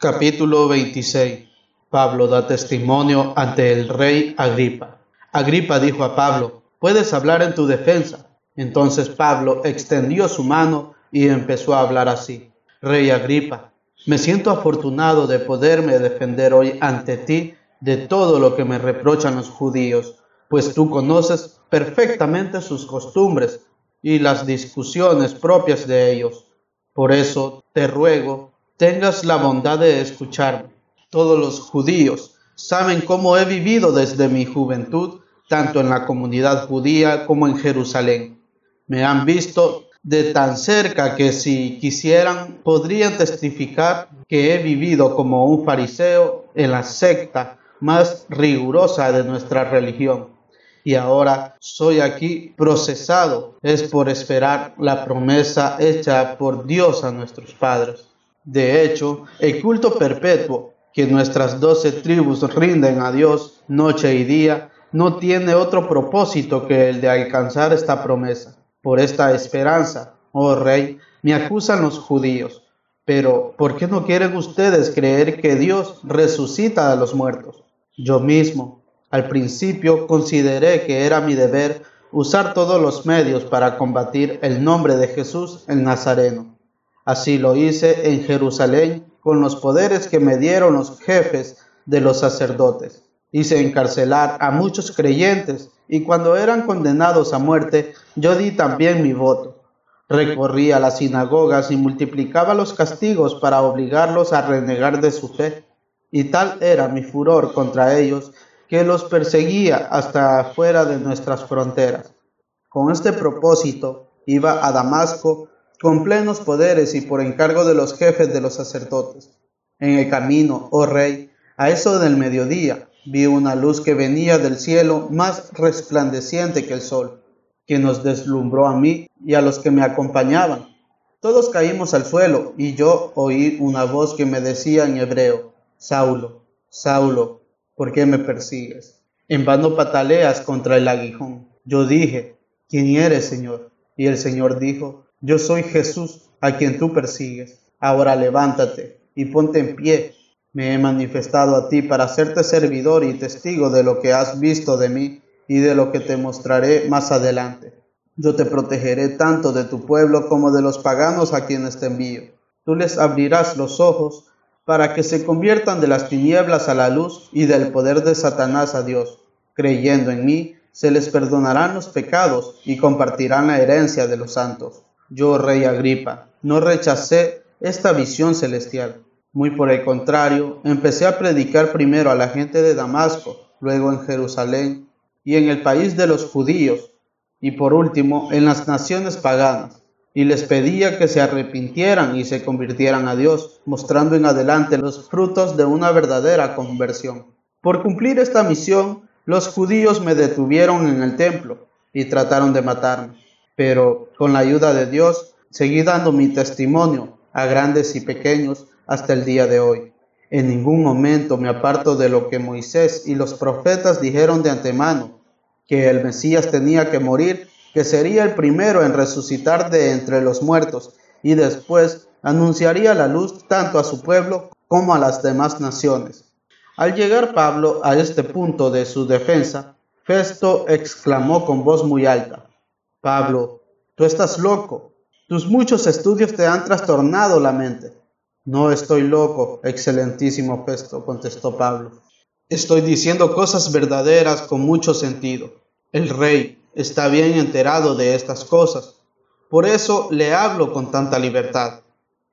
Capítulo 26 Pablo da testimonio ante el rey Agripa. Agripa dijo a Pablo, puedes hablar en tu defensa. Entonces Pablo extendió su mano y empezó a hablar así. Rey Agripa, me siento afortunado de poderme defender hoy ante ti de todo lo que me reprochan los judíos, pues tú conoces perfectamente sus costumbres y las discusiones propias de ellos. Por eso te ruego tengas la bondad de escucharme. Todos los judíos saben cómo he vivido desde mi juventud, tanto en la comunidad judía como en Jerusalén. Me han visto de tan cerca que si quisieran podrían testificar que he vivido como un fariseo en la secta más rigurosa de nuestra religión. Y ahora soy aquí procesado, es por esperar la promesa hecha por Dios a nuestros padres. De hecho, el culto perpetuo que nuestras doce tribus rinden a Dios noche y día no tiene otro propósito que el de alcanzar esta promesa. Por esta esperanza, oh rey, me acusan los judíos. Pero, ¿por qué no quieren ustedes creer que Dios resucita a los muertos? Yo mismo, al principio, consideré que era mi deber usar todos los medios para combatir el nombre de Jesús el Nazareno Así lo hice en Jerusalén con los poderes que me dieron los jefes de los sacerdotes. Hice encarcelar a muchos creyentes y cuando eran condenados a muerte, yo di también mi voto. Recorría las sinagogas y multiplicaba los castigos para obligarlos a renegar de su fe. Y tal era mi furor contra ellos que los perseguía hasta fuera de nuestras fronteras. Con este propósito iba a Damasco con plenos poderes y por encargo de los jefes de los sacerdotes. En el camino, oh rey, a eso del mediodía, vi una luz que venía del cielo más resplandeciente que el sol, que nos deslumbró a mí y a los que me acompañaban. Todos caímos al suelo y yo oí una voz que me decía en hebreo, Saulo, Saulo, ¿por qué me persigues? En vano pataleas contra el aguijón. Yo dije, ¿quién eres, Señor? Y el Señor dijo, yo soy Jesús a quien tú persigues. Ahora levántate y ponte en pie. Me he manifestado a ti para hacerte servidor y testigo de lo que has visto de mí y de lo que te mostraré más adelante. Yo te protegeré tanto de tu pueblo como de los paganos a quienes te envío. Tú les abrirás los ojos para que se conviertan de las tinieblas a la luz y del poder de Satanás a Dios. Creyendo en mí, se les perdonarán los pecados y compartirán la herencia de los santos. Yo, rey Agripa, no rechacé esta visión celestial. Muy por el contrario, empecé a predicar primero a la gente de Damasco, luego en Jerusalén y en el país de los judíos, y por último en las naciones paganas, y les pedía que se arrepintieran y se convirtieran a Dios, mostrando en adelante los frutos de una verdadera conversión. Por cumplir esta misión, los judíos me detuvieron en el templo y trataron de matarme pero con la ayuda de Dios seguí dando mi testimonio a grandes y pequeños hasta el día de hoy. En ningún momento me aparto de lo que Moisés y los profetas dijeron de antemano, que el Mesías tenía que morir, que sería el primero en resucitar de entre los muertos y después anunciaría la luz tanto a su pueblo como a las demás naciones. Al llegar Pablo a este punto de su defensa, Festo exclamó con voz muy alta, Pablo, tú estás loco. Tus muchos estudios te han trastornado la mente. No estoy loco, excelentísimo Festo, contestó Pablo. Estoy diciendo cosas verdaderas con mucho sentido. El rey está bien enterado de estas cosas. Por eso le hablo con tanta libertad.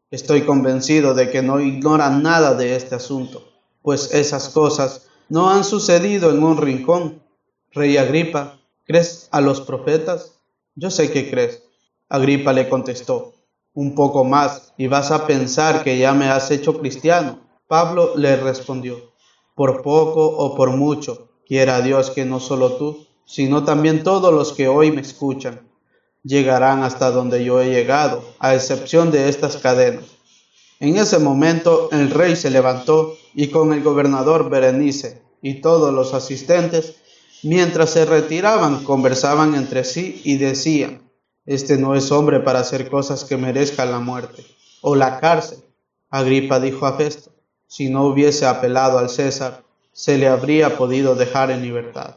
Estoy convencido de que no ignora nada de este asunto, pues esas cosas no han sucedido en un rincón. Rey Agripa, ¿crees a los profetas? Yo sé que crees. Agripa le contestó, un poco más y vas a pensar que ya me has hecho cristiano. Pablo le respondió, por poco o por mucho, quiera Dios que no solo tú, sino también todos los que hoy me escuchan, llegarán hasta donde yo he llegado, a excepción de estas cadenas. En ese momento el rey se levantó y con el gobernador Berenice y todos los asistentes Mientras se retiraban, conversaban entre sí y decían, este no es hombre para hacer cosas que merezcan la muerte o la cárcel. Agripa dijo a Festo, si no hubiese apelado al César, se le habría podido dejar en libertad.